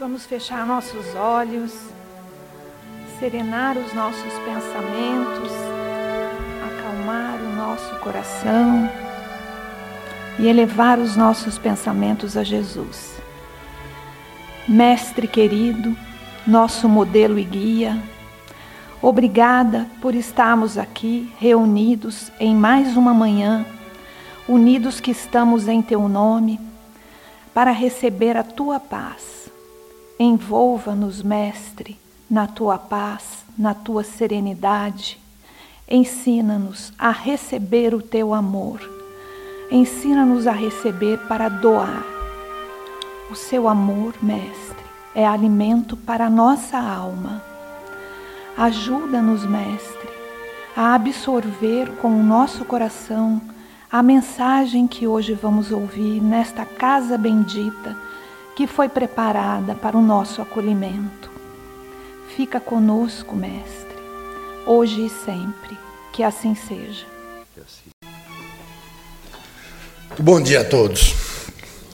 Vamos fechar nossos olhos, serenar os nossos pensamentos, acalmar o nosso coração e elevar os nossos pensamentos a Jesus. Mestre querido, nosso modelo e guia, obrigada por estarmos aqui reunidos em mais uma manhã, unidos que estamos em Teu nome, para receber a Tua paz. Envolva-nos, Mestre, na Tua paz, na Tua serenidade. Ensina-nos a receber o Teu amor. Ensina-nos a receber para doar o seu amor, Mestre, é alimento para a nossa alma. Ajuda-nos, Mestre, a absorver com o nosso coração a mensagem que hoje vamos ouvir nesta casa bendita que foi preparada para o nosso acolhimento. Fica conosco, Mestre, hoje e sempre, que assim seja. Bom dia a todos.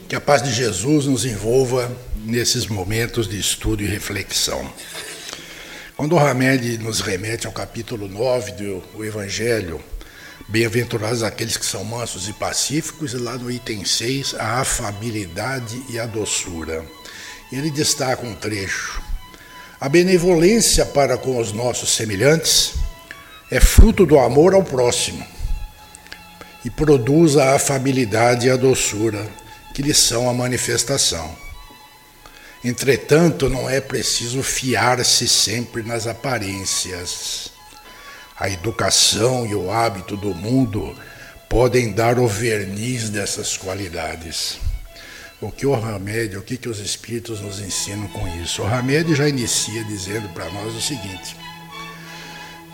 Que a paz de Jesus nos envolva nesses momentos de estudo e reflexão. Quando o Hamed nos remete ao capítulo 9 do Evangelho, Bem-aventurados aqueles que são mansos e pacíficos, e lá no item 6, a afabilidade e a doçura. Ele destaca um trecho. A benevolência para com os nossos semelhantes é fruto do amor ao próximo e produz a afabilidade e a doçura que lhe são a manifestação. Entretanto, não é preciso fiar-se sempre nas aparências. A educação e o hábito do mundo podem dar o verniz dessas qualidades. O que o Hamed, o que, que os espíritos nos ensinam com isso? O Hamed já inicia dizendo para nós o seguinte: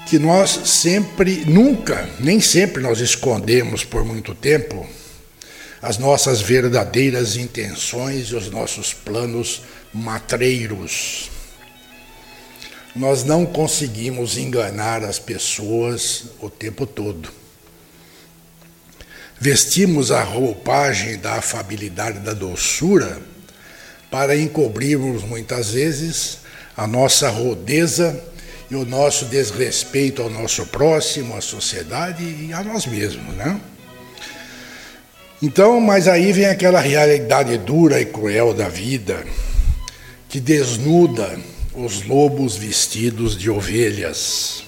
que nós sempre, nunca, nem sempre nós escondemos por muito tempo as nossas verdadeiras intenções e os nossos planos matreiros. Nós não conseguimos enganar as pessoas o tempo todo. Vestimos a roupagem da afabilidade da doçura para encobrirmos muitas vezes a nossa rodeza e o nosso desrespeito ao nosso próximo, à sociedade e a nós mesmos, né? Então, mas aí vem aquela realidade dura e cruel da vida, que desnuda os lobos vestidos de ovelhas.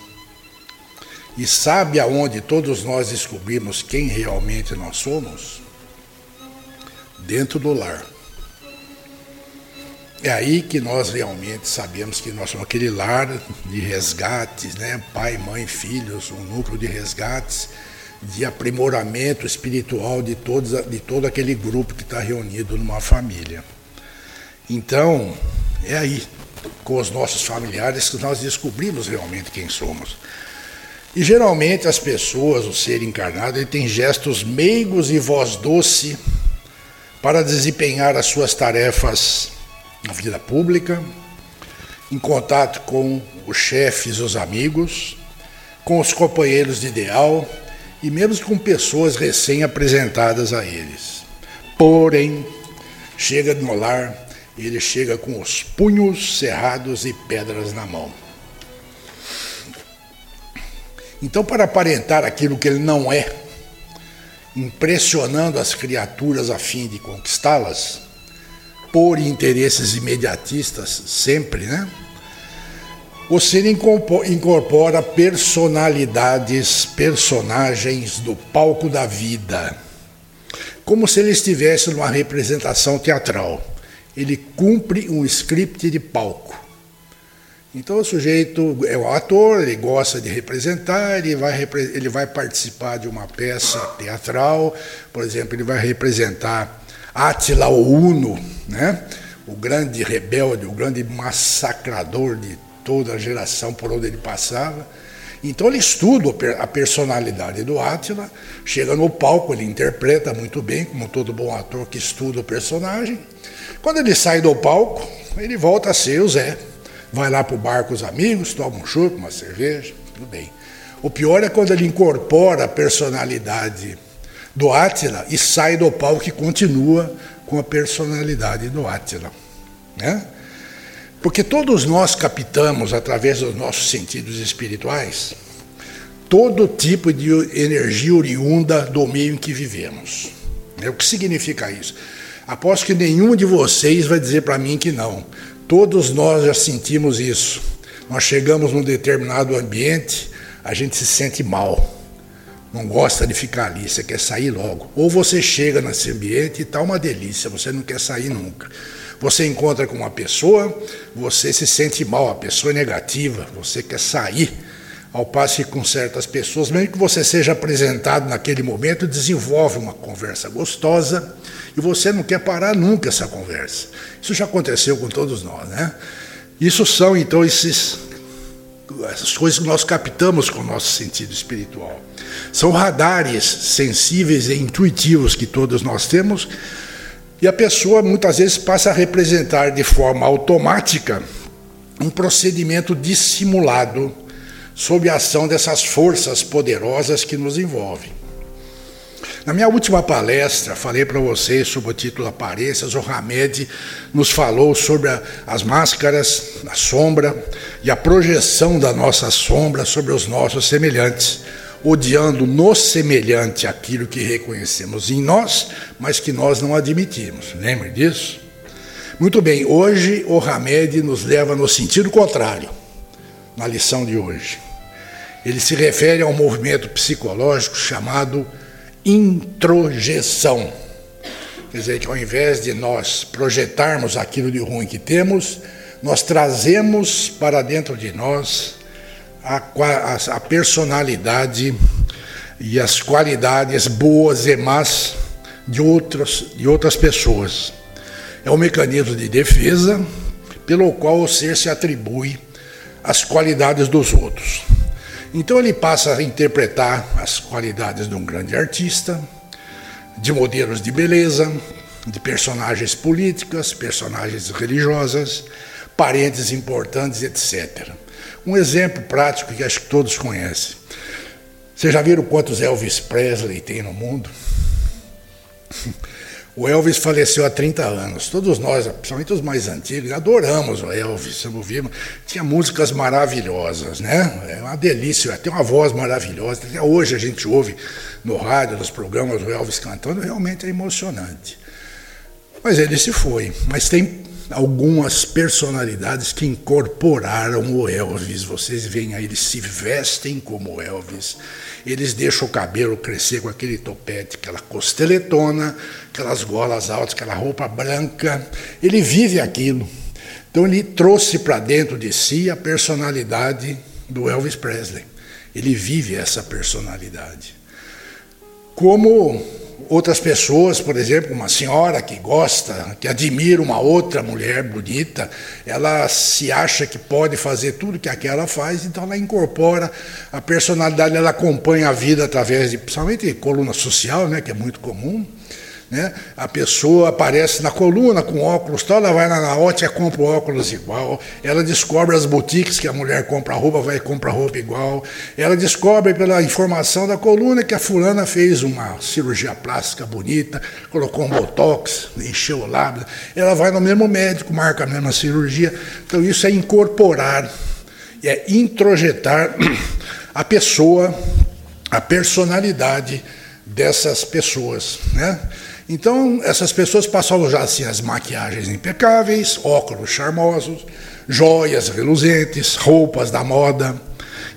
E sabe aonde todos nós descobrimos quem realmente nós somos? Dentro do lar. É aí que nós realmente sabemos que nós somos aquele lar de resgates, né? Pai, mãe, filhos, um núcleo de resgates de aprimoramento espiritual de, todos, de todo aquele grupo que está reunido numa família. Então, é aí, com os nossos familiares, que nós descobrimos realmente quem somos. E geralmente as pessoas, o ser encarnado, ele tem gestos meigos e voz doce para desempenhar as suas tarefas na vida pública, em contato com os chefes, os amigos, com os companheiros de ideal e mesmo com pessoas recém-apresentadas a eles. Porém, chega no lar, ele chega com os punhos cerrados e pedras na mão. Então, para aparentar aquilo que ele não é, impressionando as criaturas a fim de conquistá-las, por interesses imediatistas, sempre, né? O ser incorpora personalidades, personagens do palco da vida, como se ele estivesse numa representação teatral. Ele cumpre um script de palco. Então o sujeito é um ator, ele gosta de representar, ele vai, ele vai participar de uma peça teatral, por exemplo, ele vai representar Átila o Uno, né? o grande rebelde, o grande massacrador de toda a geração por onde ele passava. Então ele estuda a personalidade do Átila, chega no palco, ele interpreta muito bem, como todo bom ator que estuda o personagem. Quando ele sai do palco, ele volta a ser o Zé. Vai lá para o bar com os amigos, toma um churro, uma cerveja, tudo bem. O pior é quando ele incorpora a personalidade do Átila e sai do palco e continua com a personalidade do Átila. Né? Porque todos nós captamos, através dos nossos sentidos espirituais, todo tipo de energia oriunda do meio em que vivemos. É o que significa isso? Aposto que nenhum de vocês vai dizer para mim que não. Todos nós já sentimos isso. Nós chegamos num determinado ambiente, a gente se sente mal. Não gosta de ficar ali, você quer sair logo. Ou você chega nesse ambiente e está uma delícia, você não quer sair nunca. Você encontra com uma pessoa, você se sente mal, a pessoa é negativa, você quer sair. Ao passo que com certas pessoas, mesmo que você seja apresentado naquele momento, desenvolve uma conversa gostosa e você não quer parar nunca essa conversa. Isso já aconteceu com todos nós, né? Isso são então esses, essas coisas que nós captamos com o nosso sentido espiritual. São radares sensíveis e intuitivos que todos nós temos e a pessoa muitas vezes passa a representar de forma automática um procedimento dissimulado sob a ação dessas forças poderosas que nos envolvem. Na minha última palestra, falei para vocês sobre o título Aparências. O Hamed nos falou sobre a, as máscaras, a sombra e a projeção da nossa sombra sobre os nossos semelhantes odiando no semelhante aquilo que reconhecemos em nós, mas que nós não admitimos. Lembre disso? Muito bem, hoje o Hamed nos leva no sentido contrário, na lição de hoje. Ele se refere a um movimento psicológico chamado introjeção. Quer dizer, que ao invés de nós projetarmos aquilo de ruim que temos, nós trazemos para dentro de nós a, a, a personalidade e as qualidades boas e más de outras, de outras pessoas. É um mecanismo de defesa pelo qual o ser se atribui as qualidades dos outros. Então ele passa a interpretar as qualidades de um grande artista, de modelos de beleza, de personagens políticas, personagens religiosas, parentes importantes, etc. Um exemplo prático que acho que todos conhecem. Vocês já viram quantos Elvis Presley tem no mundo? O Elvis faleceu há 30 anos. Todos nós, principalmente os mais antigos, adoramos o Elvis. Ouvimos. Tinha músicas maravilhosas, né? É uma delícia, tem uma voz maravilhosa. Até hoje a gente ouve no rádio, nos programas, o Elvis cantando, realmente é emocionante. Mas ele se foi. Mas tem algumas personalidades que incorporaram o Elvis. Vocês veem aí, eles se vestem como Elvis, eles deixam o cabelo crescer com aquele topete, aquela costeletona, aquelas golas altas, aquela roupa branca. Ele vive aquilo. Então ele trouxe para dentro de si a personalidade do Elvis Presley. Ele vive essa personalidade. Como outras pessoas, por exemplo, uma senhora que gosta, que admira uma outra mulher bonita, ela se acha que pode fazer tudo que aquela faz, então ela incorpora a personalidade, ela acompanha a vida através de, principalmente coluna social, né, que é muito comum. Né? A pessoa aparece na coluna com óculos, tal, ela vai na, na ótica compra óculos igual, ela descobre as boutiques que a mulher compra roupa, vai e compra roupa igual, ela descobre pela informação da coluna que a fulana fez uma cirurgia plástica bonita, colocou um botox, encheu o lábio, ela vai no mesmo médico, marca a mesma cirurgia. Então isso é incorporar, é introjetar a pessoa, a personalidade dessas pessoas, né? Então, essas pessoas passam a usar assim, as maquiagens impecáveis, óculos charmosos, joias reluzentes, roupas da moda,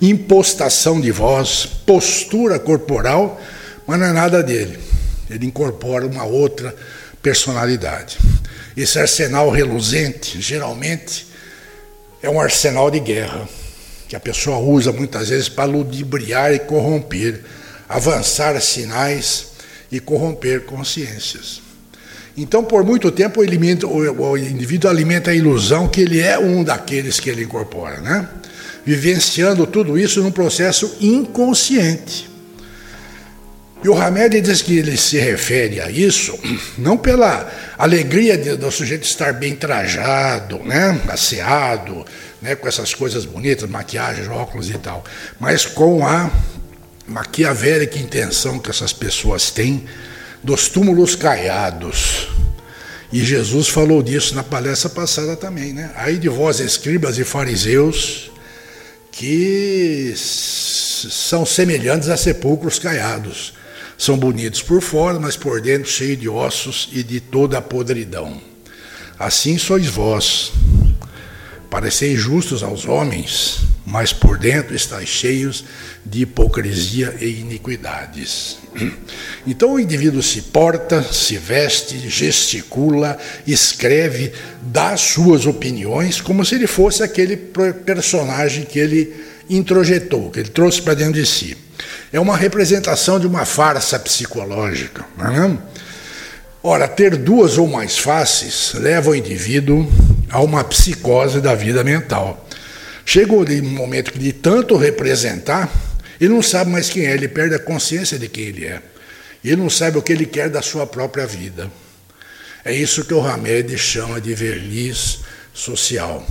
impostação de voz, postura corporal, mas não é nada dele. Ele incorpora uma outra personalidade. Esse arsenal reluzente, geralmente, é um arsenal de guerra, que a pessoa usa muitas vezes para ludibriar e corromper, avançar sinais e corromper consciências. Então, por muito tempo, o, indivíduo alimenta a ilusão que ele é um daqueles que ele incorpora, né? vivenciando tudo isso num processo inconsciente. E o Hamed diz que ele se refere a isso não pela alegria do sujeito estar bem trajado, né, asseado, né, com essas coisas bonitas, maquiagem, óculos e tal, mas com a maquiavélica intenção que essas pessoas têm dos túmulos caiados E Jesus falou disso na palestra passada também, né? Aí de vós, escribas e fariseus, que são semelhantes a sepulcros caiados. São bonitos por fora, mas por dentro cheios de ossos e de toda a podridão. Assim sois vós. Pareceis justos aos homens, mas por dentro estáis cheios de hipocrisia e iniquidades. Então o indivíduo se porta, se veste, gesticula, escreve, dá suas opiniões, como se ele fosse aquele personagem que ele introjetou, que ele trouxe para dentro de si. É uma representação de uma farsa psicológica. Não é? Ora, ter duas ou mais faces leva o indivíduo a uma psicose da vida mental. Chega um momento que, de tanto representar, ele não sabe mais quem é, ele perde a consciência de quem ele é. E ele não sabe o que ele quer da sua própria vida. É isso que o Hamed chama de verniz social.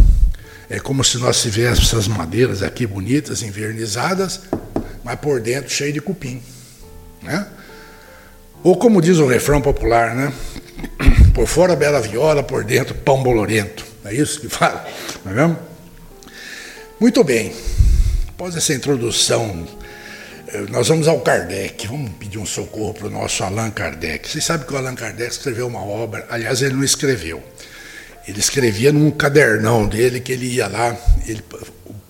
É como se nós tivéssemos essas madeiras aqui bonitas, envernizadas, mas por dentro cheio de cupim. Né? Ou como diz o refrão popular, né? Por fora bela viola, por dentro pão bolorento. É isso que fala, não é mesmo? Muito bem. Após essa introdução, eh, nós vamos ao Kardec. Vamos pedir um socorro para o nosso Allan Kardec. Vocês sabem que o Allan Kardec escreveu uma obra, aliás, ele não escreveu. Ele escrevia num cadernão dele que ele ia lá, ele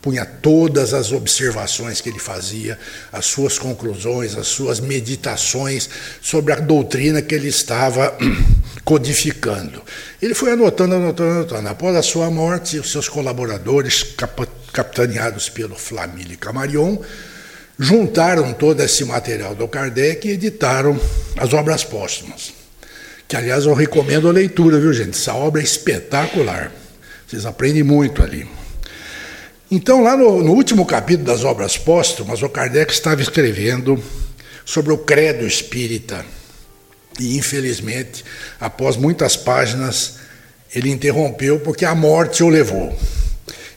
punha todas as observações que ele fazia, as suas conclusões, as suas meditações sobre a doutrina que ele estava codificando. Ele foi anotando, anotando, anotando. Após a sua morte, os seus colaboradores, capitaneados pelo Flamílio Camarion, juntaram todo esse material do Kardec e editaram as obras póstumas. Que, aliás, eu recomendo a leitura, viu, gente? Essa obra é espetacular. Vocês aprendem muito ali. Então, lá no, no último capítulo das obras póstumas, o Kardec estava escrevendo sobre o credo espírita. E, infelizmente, após muitas páginas, ele interrompeu porque a morte o levou.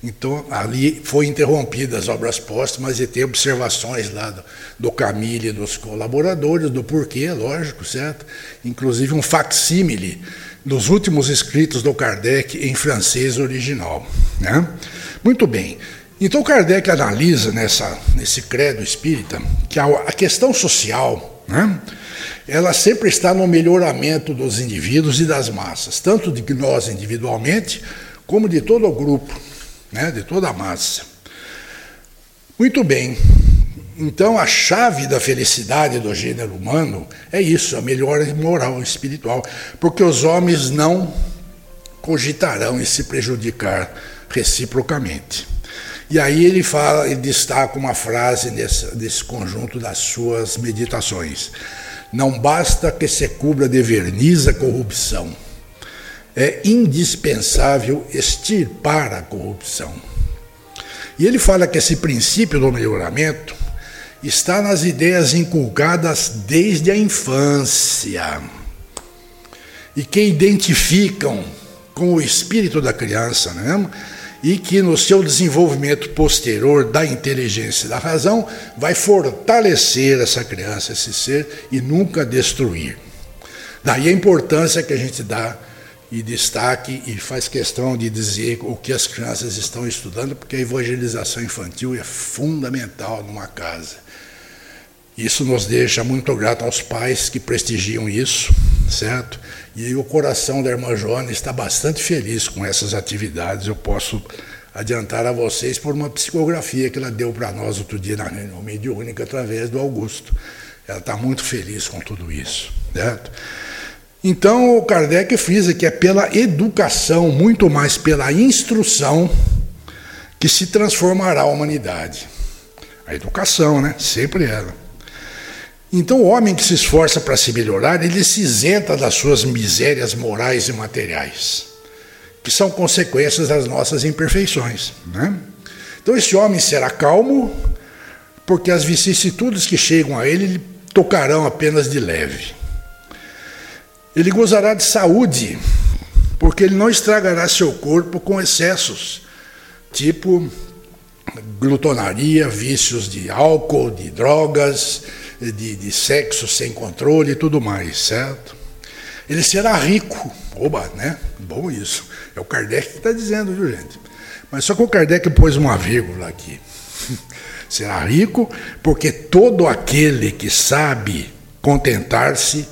Então, ali foi interrompida as obras póstumas e tem observações lá do, do Camille e dos colaboradores, do porquê, lógico, certo? Inclusive um facsímile dos últimos escritos do Kardec em francês original. Né? Muito bem. Então Kardec analisa nessa, nesse credo espírita que a, a questão social, né, ela sempre está no melhoramento dos indivíduos e das massas, tanto de nós individualmente, como de todo o grupo, né, de toda a massa. Muito bem. Então, a chave da felicidade do gênero humano é isso, a melhora moral e espiritual, porque os homens não cogitarão em se prejudicar reciprocamente. E aí ele fala, destaca uma frase nesse, nesse conjunto das suas meditações. Não basta que se cubra de verniz a corrupção. É indispensável extirpar a corrupção. E ele fala que esse princípio do melhoramento está nas ideias inculcadas desde a infância e que identificam com o espírito da criança, né? e que no seu desenvolvimento posterior da inteligência e da razão vai fortalecer essa criança, esse ser e nunca destruir. Daí a importância que a gente dá e destaque e faz questão de dizer o que as crianças estão estudando, porque a evangelização infantil é fundamental numa casa. Isso nos deixa muito grato aos pais que prestigiam isso, certo? E o coração da irmã Joana está bastante feliz com essas atividades. Eu posso adiantar a vocês por uma psicografia que ela deu para nós outro dia na reunião mediúnica através do Augusto. Ela está muito feliz com tudo isso, certo? Então, o Kardec frisa que é pela educação, muito mais pela instrução, que se transformará a humanidade. A educação, né? Sempre ela. Então, o homem que se esforça para se melhorar, ele se isenta das suas misérias morais e materiais, que são consequências das nossas imperfeições. Né? Então, esse homem será calmo, porque as vicissitudes que chegam a ele, ele tocarão apenas de leve. Ele gozará de saúde, porque ele não estragará seu corpo com excessos, tipo glutonaria, vícios de álcool, de drogas, de, de sexo sem controle e tudo mais, certo? Ele será rico, Oba, né? Bom isso. É o Kardec que está dizendo, viu, gente? Mas só que o Kardec pôs uma vírgula aqui. Será rico porque todo aquele que sabe contentar-se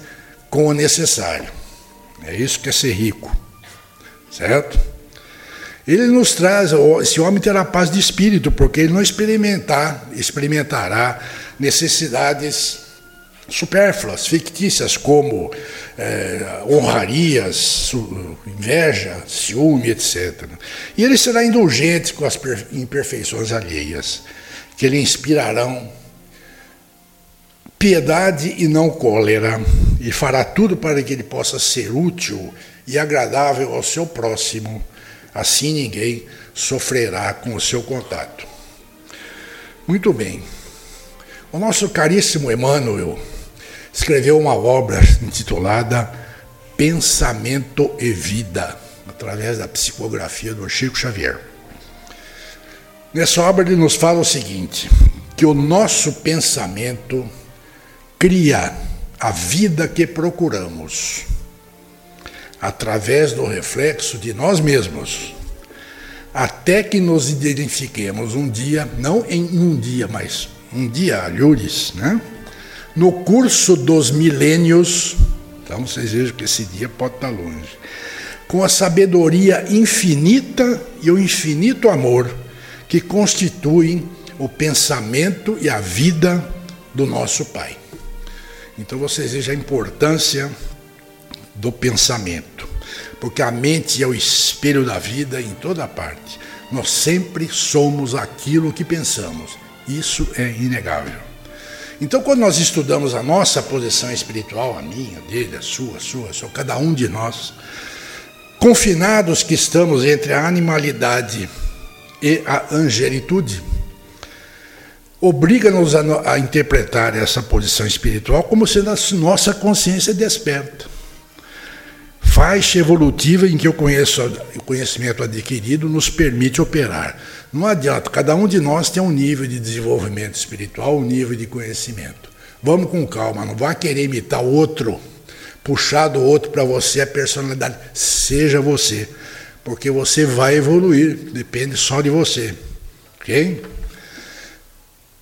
com o necessário. É isso que é ser rico. Certo? Ele nos traz, esse homem terá paz de espírito, porque ele não experimentar, experimentará necessidades supérfluas, fictícias, como é, honrarias, inveja, ciúme, etc. E ele será indulgente com as imperfeições alheias, que lhe inspirarão piedade e não cólera, e fará tudo para que ele possa ser útil e agradável ao seu próximo Assim ninguém sofrerá com o seu contato. Muito bem. O nosso caríssimo Emmanuel escreveu uma obra intitulada Pensamento e Vida, através da psicografia do Chico Xavier. Nessa obra ele nos fala o seguinte: que o nosso pensamento cria a vida que procuramos através do reflexo de nós mesmos, até que nos identifiquemos um dia, não em um dia, mas um dia, alhures, né? no curso dos milênios, então vocês vejam que esse dia pode estar longe, com a sabedoria infinita e o infinito amor que constituem o pensamento e a vida do nosso Pai. Então vocês vejam a importância do pensamento, porque a mente é o espelho da vida em toda parte. Nós sempre somos aquilo que pensamos. Isso é inegável. Então, quando nós estudamos a nossa posição espiritual, a minha, a dele, a sua, a sua, a sua, cada um de nós, confinados que estamos entre a animalidade e a angelitude, obriga-nos a, a, interpretar essa posição espiritual como sendo a nossa consciência desperta faixa evolutiva em que o, conhecimento adquirido nos permite operar. Não adianta, cada um de nós tem um nível de desenvolvimento espiritual, um nível de conhecimento. Vamos com calma, não vá querer imitar outro, puxar do outro para você a personalidade. Seja você, porque você vai evoluir, depende só de você. Ok?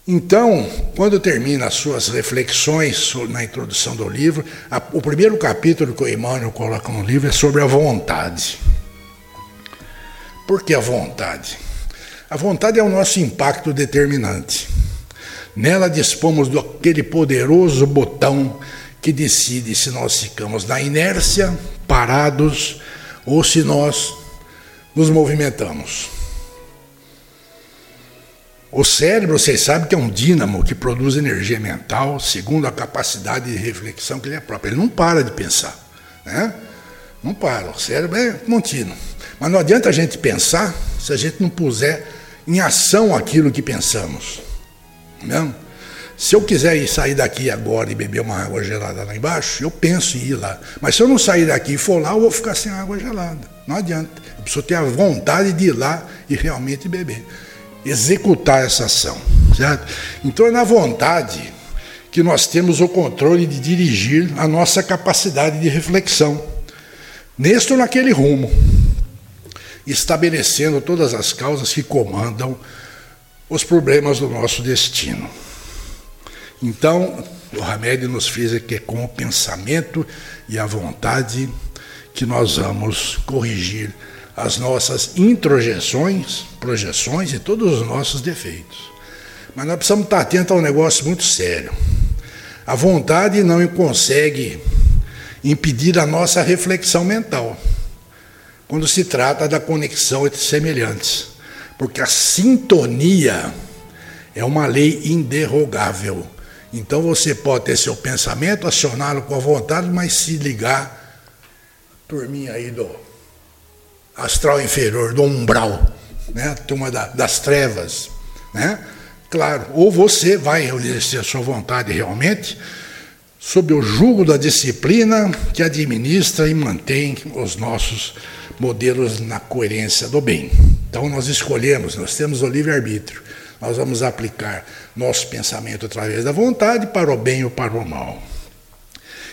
Então, quando termina as suas reflexões na introdução do livro, a, o primeiro capítulo que o Emmanuel coloca no livro é sobre a vontade. Por que a vontade? A vontade é o nosso impacto determinante. Nela dispomos daquele poderoso botão que decide se nós ficamos na inércia, parados, ou se nós nos movimentamos. O cérebro, vocês sabem que é um dínamo que produz energia mental segundo a capacidade de reflexão que ele é próprio. Ele não para de pensar. Né? Não para. O cérebro é contínuo. Mas não adianta a gente pensar se a gente não puser em ação aquilo que pensamos. Não? Se eu quiser ir sair daqui agora e beber uma água gelada lá embaixo, eu penso em ir lá. Mas se eu não sair daqui e for lá, eu vou ficar sem água gelada. Não adianta. Eu preciso ter a vontade de ir lá e realmente beber executar essa ação. Certo? Então é na vontade que nós temos o controle de dirigir a nossa capacidade de reflexão, neste ou naquele rumo, estabelecendo todas as causas que comandam os problemas do nosso destino. Então, o Hamed nos fez que é com o pensamento e a vontade que nós vamos corrigir as nossas introjeções, projeções e todos os nossos defeitos. Mas nós precisamos estar atentos a um negócio muito sério. A vontade não consegue impedir a nossa reflexão mental quando se trata da conexão entre semelhantes, porque a sintonia é uma lei inderrogável. Então você pode ter seu pensamento, acioná-lo com a vontade, mas se ligar, turminha aí do astral inferior, do umbral, né? turma da, das trevas. Né? Claro, ou você vai exercer a sua vontade realmente, sob o jugo da disciplina que administra e mantém os nossos modelos na coerência do bem. Então nós escolhemos, nós temos o livre-arbítrio. Nós vamos aplicar nosso pensamento através da vontade para o bem ou para o mal.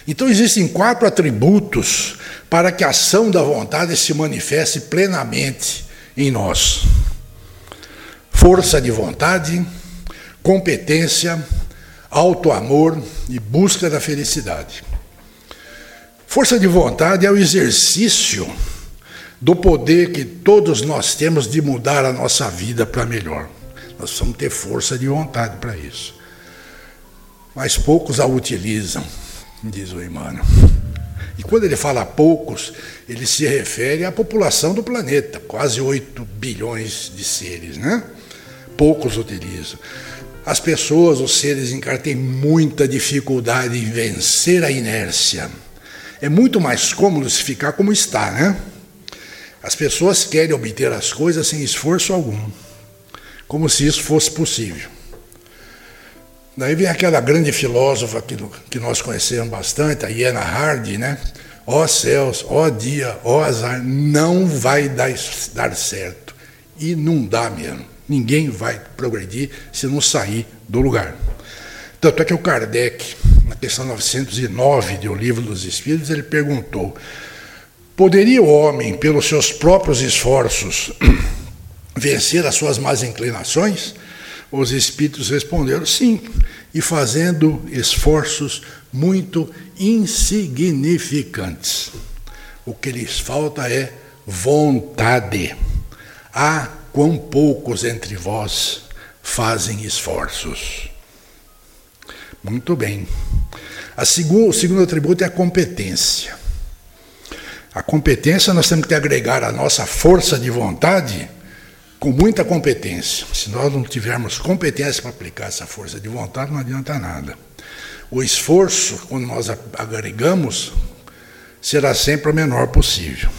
Então existem quatro atributos para que a ação da vontade se manifeste plenamente em nós: força de vontade, competência, auto-amor e busca da felicidade. Força de vontade é o exercício do poder que todos nós temos de mudar a nossa vida para melhor. Nós precisamos ter força de vontade para isso. Mas poucos a utilizam, diz o Emmanuel. E quando ele fala poucos, ele se refere à população do planeta, quase 8 bilhões de seres, né? Poucos utilizam. As pessoas, os seres encarnados, têm muita dificuldade em vencer a inércia. É muito mais cômodo se ficar como está, né? As pessoas querem obter as coisas sem esforço algum, como se isso fosse possível. Daí vem aquela grande filósofa que, que nós conhecemos bastante, a Iena Hardy, né? Ó oh céus, ó oh dia, ó oh azar, não vai dar, dar certo. E não dá mesmo. Ninguém vai progredir se não sair do lugar. Tanto é que o Kardec, na questão 909 de O Livro dos Espíritos, ele perguntou: Poderia o homem, pelos seus próprios esforços, vencer as suas más inclinações? Os espíritos responderam sim, e fazendo esforços muito insignificantes. O que lhes falta é vontade. Há quão poucos entre vós fazem esforços. Muito bem. Segundo, o segundo atributo é a competência. A competência nós temos que agregar a nossa força de vontade com muita competência. Se nós não tivermos competência para aplicar essa força de vontade, não adianta nada. O esforço, quando nós agregamos, será sempre o menor possível.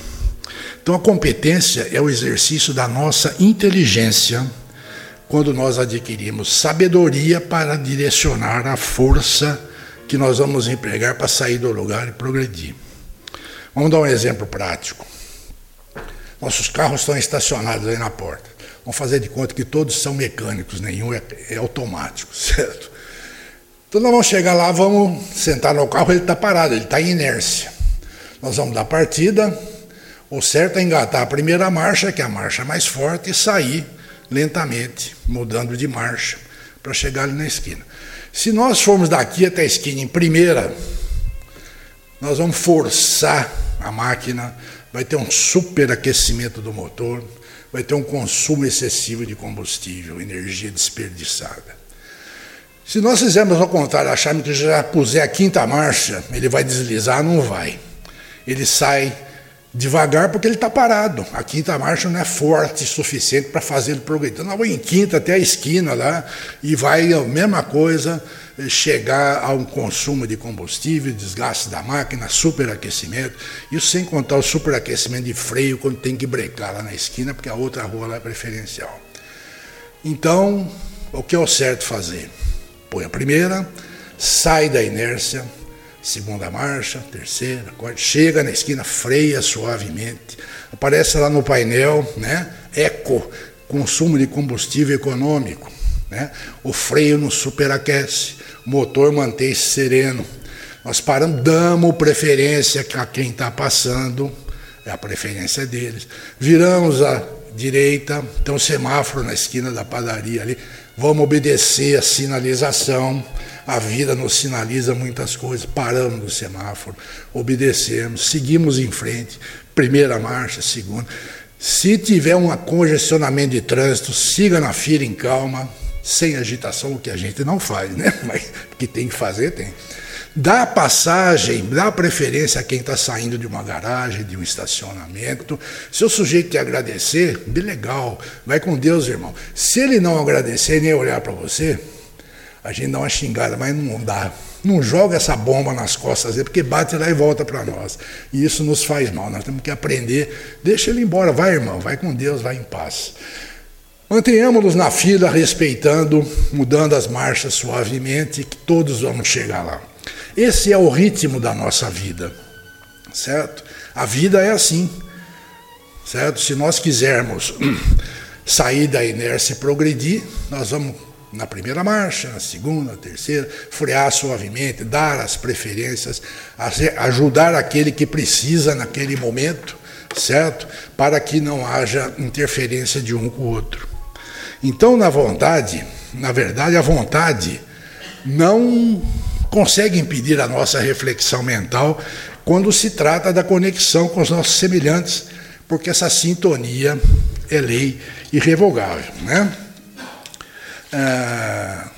Então, a competência é o exercício da nossa inteligência quando nós adquirimos sabedoria para direcionar a força que nós vamos empregar para sair do lugar e progredir. Vamos dar um exemplo prático. Nossos carros estão estacionados aí na porta. Vamos fazer de conta que todos são mecânicos, nenhum é, é automático, certo? Então nós vamos chegar lá, vamos sentar no carro, ele está parado, ele está em inércia. Nós vamos dar partida, o certo é engatar a primeira marcha, que é a marcha mais forte, e sair lentamente, mudando de marcha, para chegar ali na esquina. Se nós formos daqui até a esquina em primeira, nós vamos forçar a máquina, vai ter um superaquecimento do motor, vai ter um consumo excessivo de combustível, energia desperdiçada. Se nós fizermos ao contrário, acharmos que já puser a quinta marcha, ele vai deslizar, não vai. Ele sai devagar porque ele está parado. A quinta marcha não é forte o suficiente para fazer ele progredir. Então, vamos em quinta até a esquina lá e vai a mesma coisa, chegar a um consumo de combustível, desgaste da máquina, superaquecimento, isso sem contar o superaquecimento de freio quando tem que brecar lá na esquina, porque a outra rua lá é preferencial. Então, o que é o certo fazer? Põe a primeira, sai da inércia, segunda marcha, terceira, quarta, chega na esquina, freia suavemente, aparece lá no painel, né? Eco, consumo de combustível econômico, né? O freio não superaquece motor mantém-se sereno. Nós paramos, damos preferência a quem está passando, é a preferência deles. Viramos à direita, tem um semáforo na esquina da padaria ali. Vamos obedecer a sinalização. A vida nos sinaliza muitas coisas. Paramos no semáforo, obedecemos, seguimos em frente. Primeira marcha, segunda. Se tiver um congestionamento de trânsito, siga na fila em calma, sem agitação, o que a gente não faz, né? Mas que tem que fazer, tem. Dá passagem, dá preferência a quem está saindo de uma garagem, de um estacionamento. Se o sujeito te agradecer, bem legal, vai com Deus, irmão. Se ele não agradecer nem olhar para você, a gente dá uma xingada, mas não dá. Não joga essa bomba nas costas dele, porque bate lá e volta para nós. E isso nos faz mal. Nós temos que aprender. Deixa ele embora, vai, irmão, vai com Deus, vai em paz. Mantenhamos-nos na fila, respeitando, mudando as marchas suavemente, que todos vamos chegar lá. Esse é o ritmo da nossa vida, certo? A vida é assim, certo? Se nós quisermos sair da inércia e progredir, nós vamos na primeira marcha, na segunda, na terceira, frear suavemente, dar as preferências, ajudar aquele que precisa naquele momento, certo? Para que não haja interferência de um com o outro. Então, na vontade, na verdade, a vontade não consegue impedir a nossa reflexão mental quando se trata da conexão com os nossos semelhantes, porque essa sintonia é lei irrevogável. Né? Ah,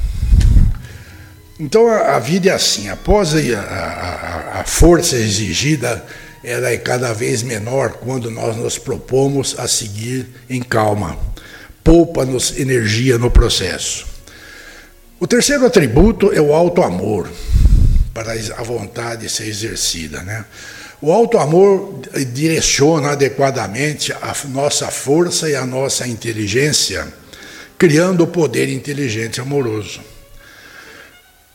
então a, vida é assim, após a, a, a força exigida, ela é cada vez menor quando nós nos propomos a seguir em calma. Poupa-nos energia no processo. O terceiro atributo é o alto amor, para a vontade ser exercida. Né? O alto amor direciona adequadamente a nossa força e a nossa inteligência, criando o poder inteligente amoroso.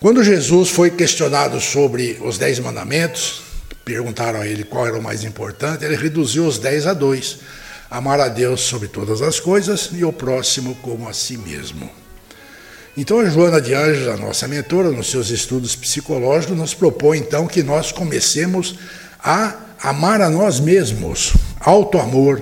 Quando Jesus foi questionado sobre os dez mandamentos, perguntaram a ele qual era o mais importante, ele reduziu os dez a dois: amar a Deus sobre todas as coisas e o próximo como a si mesmo. Então a Joana de Anjos, a nossa mentora, nos seus estudos psicológicos, nos propõe então que nós comecemos a amar a nós mesmos, auto-amor,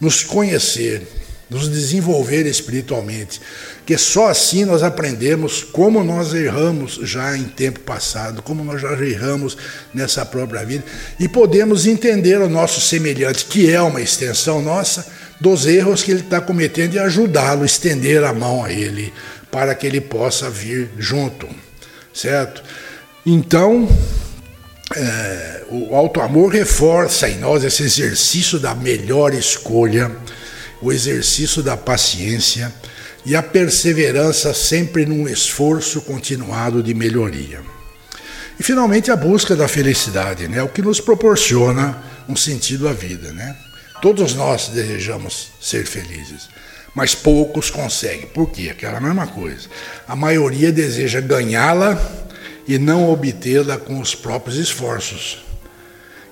nos conhecer, nos desenvolver espiritualmente, que só assim nós aprendemos como nós erramos já em tempo passado, como nós já erramos nessa própria vida, e podemos entender o nosso semelhante, que é uma extensão nossa, dos erros que ele está cometendo e ajudá-lo, estender a mão a ele, para que ele possa vir junto, certo? Então, é, o alto amor reforça em nós esse exercício da melhor escolha, o exercício da paciência e a perseverança sempre num esforço continuado de melhoria. E finalmente a busca da felicidade, né, o que nos proporciona um sentido à vida, né? Todos nós desejamos ser felizes, mas poucos conseguem. Por quê? Aquela mesma coisa. A maioria deseja ganhá-la e não obtê-la com os próprios esforços.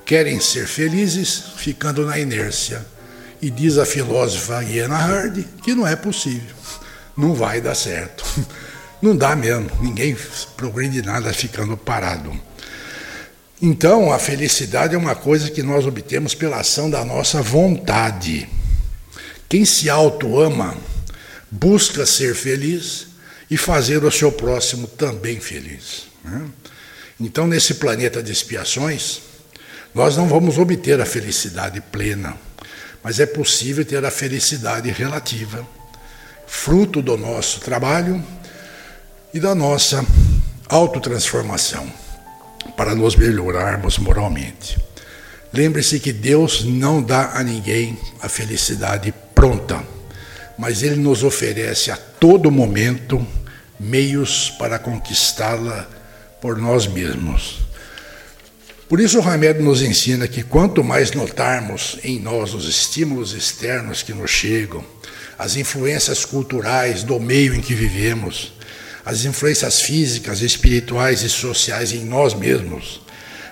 Querem ser felizes ficando na inércia. E diz a filósofa Iana Hard que não é possível, não vai dar certo. Não dá mesmo, ninguém progride nada ficando parado. Então, a felicidade é uma coisa que nós obtemos pela ação da nossa vontade. Quem se auto-ama busca ser feliz e fazer o seu próximo também feliz. Né? Então, nesse planeta de expiações, nós não vamos obter a felicidade plena, mas é possível ter a felicidade relativa, fruto do nosso trabalho e da nossa autotransformação, para nos melhorarmos moralmente. Lembre-se que Deus não dá a ninguém a felicidade pronta, mas Ele nos oferece a todo momento meios para conquistá-la por nós mesmos. Por isso, o remédio nos ensina que quanto mais notarmos em nós os estímulos externos que nos chegam, as influências culturais do meio em que vivemos, as influências físicas, espirituais e sociais em nós mesmos,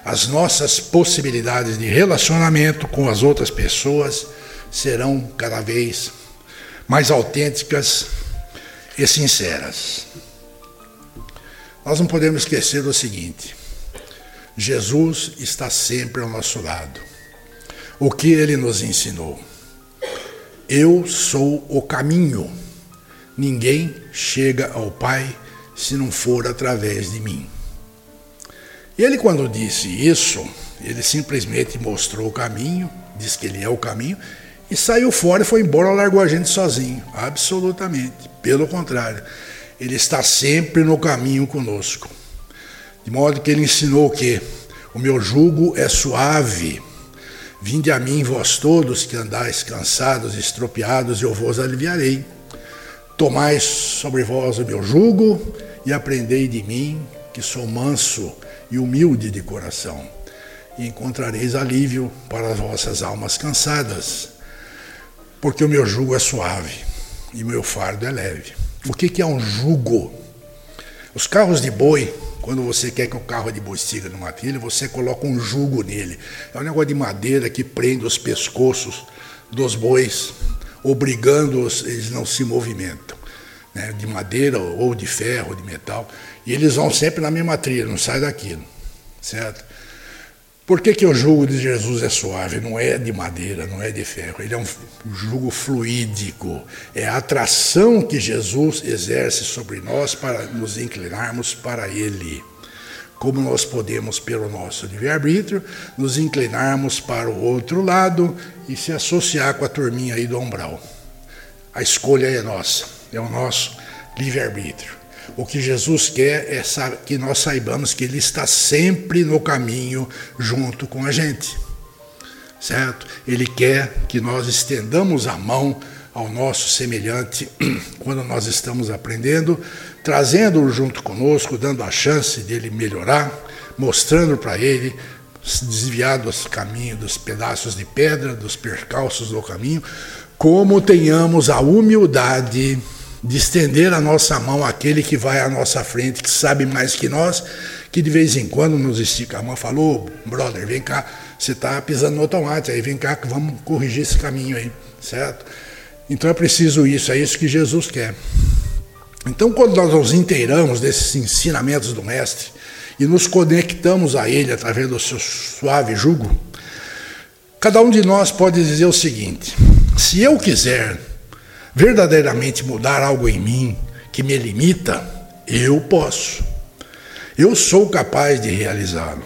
as nossas possibilidades de relacionamento com as outras pessoas serão cada vez mais autênticas e sinceras. Nós não podemos esquecer o seguinte: Jesus está sempre ao nosso lado. O que ele nos ensinou? Eu sou o caminho. Ninguém chega ao Pai se não for através de mim. E ele, quando disse isso, ele simplesmente mostrou o caminho, disse que ele é o caminho, e saiu fora e foi embora, largou a gente sozinho. Absolutamente. Pelo contrário, ele está sempre no caminho conosco. De modo que ele ensinou que o meu jugo é suave. Vinde a mim, vós todos que andais cansados, estropiados, eu vos aliviarei. Tomai sobre vós o meu jugo e aprendei de mim, que sou manso e humilde de coração, e encontrareis alívio para as vossas almas cansadas, porque o meu jugo é suave e o meu fardo é leve. O que, é um jugo? Os carros de boi, quando você quer que o carro de boi siga numa trilha, você coloca um jugo nele. É um negócio de madeira que prende os pescoços dos bois, obrigando-os, eles não se movimentam. né, de madeira ou de ferro, ou de metal, e eles vão sempre na mesma trilha, não sai daquilo, certo? Por que, que o jugo de Jesus é suave? Não é de madeira, não é de ferro. Ele é um jugo fluídico. É a atração que Jesus exerce sobre nós para nos inclinarmos para Ele. Como nós podemos, pelo nosso livre-arbítrio, nos inclinarmos para o outro lado e se associar com a turminha aí do umbral. A escolha é nossa, é o nosso livre-arbítrio. O que Jesus quer é que nós saibamos que Ele está sempre no caminho junto com a gente. Certo? Ele quer que nós estendamos a mão ao nosso semelhante quando nós estamos aprendendo, trazendo-o junto conosco, dando a chance dele melhorar, mostrando para ele desviar dos caminhos, dos pedaços de pedra, dos percalços do caminho, como tenhamos a humildade de estender a nossa mão àquele que vai à nossa frente, que sabe mais que nós, que de vez em quando nos estica a mão falou, oh, brother, vem cá, você está pisando no automate, aí vem cá que vamos corrigir esse caminho aí, certo? Então é preciso isso, é isso que Jesus quer. Então, quando nós nos inteiramos desses ensinamentos do Mestre e nos conectamos a Ele através do seu suave jugo, cada um de nós pode dizer o seguinte: se eu quiser verdadeiramente mudar algo em mim que me limita, eu posso. Eu sou capaz de realizá-lo,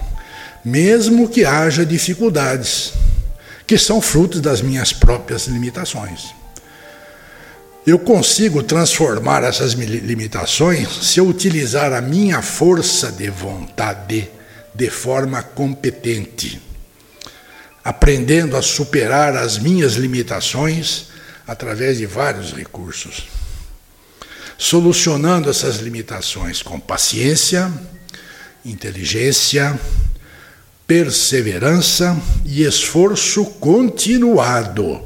mesmo que haja dificuldades, que são frutos das minhas próprias limitações. Eu consigo transformar essas limitações se eu utilizar a minha força de vontade de forma competente, aprendendo a superar as minhas limitações através de vários recursos, solucionando essas limitações com paciência, inteligência, perseverança e esforço continuado,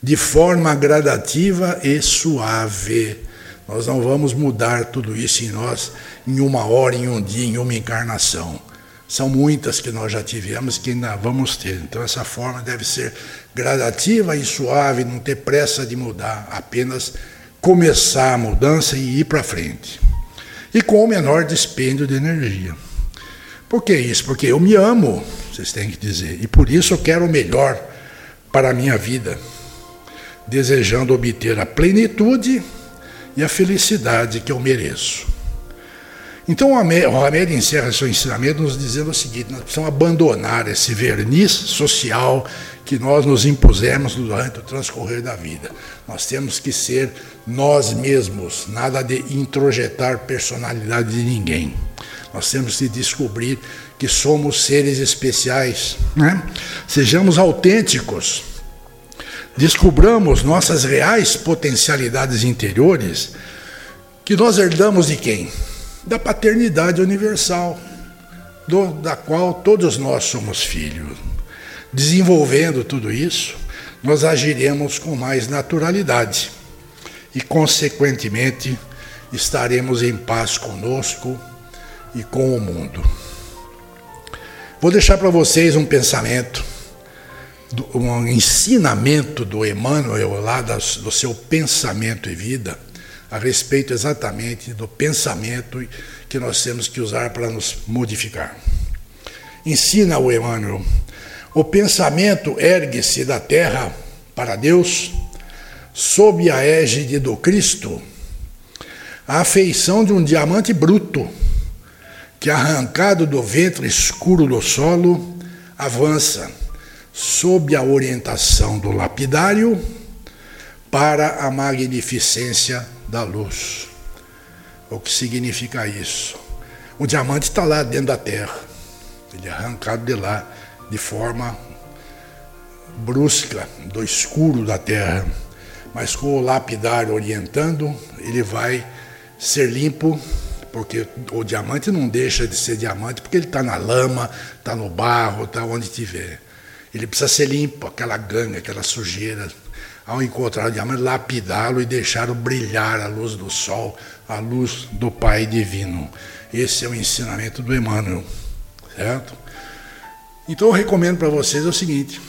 de forma gradativa e suave. Nós não vamos mudar tudo isso em nós em uma hora, em um dia, em uma encarnação. São muitas que nós já tivemos que ainda vamos ter. Então, essa forma deve ser gradativa e suave, não ter pressa de mudar, apenas começar a mudança e ir para frente. E com o menor dispêndio de energia. Por que isso? Porque eu me amo, vocês têm que dizer, e por isso eu quero o melhor para a minha vida, desejando obter a plenitude e a felicidade que eu mereço. Então o Hamed encerra seu ensinamento nos dizendo o seguinte: nós precisamos abandonar esse verniz social que nós nos impusemos durante o transcorrer da vida. Nós temos que ser nós mesmos, nada de introjetar personalidade de ninguém. Nós temos que descobrir que somos seres especiais, né? sejamos autênticos, descubramos nossas reais potencialidades interiores, que nós herdamos de quem? da paternidade universal, do, da qual todos nós somos filhos. Desenvolvendo tudo isso, nós agiremos com mais naturalidade e, consequentemente, estaremos em paz conosco e com o mundo. Vou deixar para vocês um pensamento, um ensinamento do Emmanuel lá do seu pensamento e vida a respeito exatamente do pensamento que nós temos que usar para nos modificar. Ensina o Emmanuel: o pensamento ergue-se da terra para Deus, sob a égide do Cristo, a afeição de um diamante bruto, que arrancado do ventre escuro do solo, avança, sob a orientação do lapidário, para a magnificência da luz. O que significa isso? O diamante está lá dentro da terra. Ele é arrancado de lá de forma brusca, do escuro da terra. Mas com o lapidário orientando, ele vai ser limpo, porque o diamante não deixa de ser diamante, porque ele está na lama, está no barro, está onde tiver. Ele precisa ser limpo, aquela ganga, aquela sujeira ao encontrar o diamante, lapidá-lo e deixá-lo brilhar à luz do sol, à luz do Pai Divino. Esse é o ensinamento do Emmanuel, certo? Então eu recomendo para vocês o seguinte: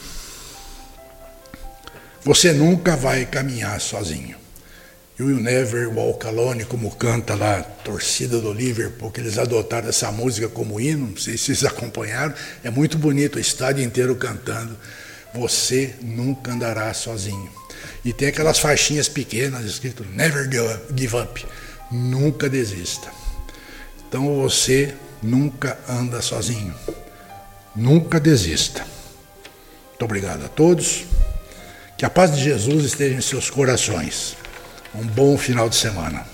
você nunca vai caminhar sozinho. You Will Never Walk Alone, como canta lá a torcida do Liverpool, que eles adotaram essa música como hino, não sei se vocês acompanharam, é muito bonito, o estádio inteiro cantando. Você nunca andará sozinho. E tem aquelas faixinhas pequenas escrito Never Give Up, nunca desista. Então você nunca anda sozinho. Nunca desista. Muito obrigado a todos. Que a paz de Jesus esteja em seus corações. Um bom final de semana.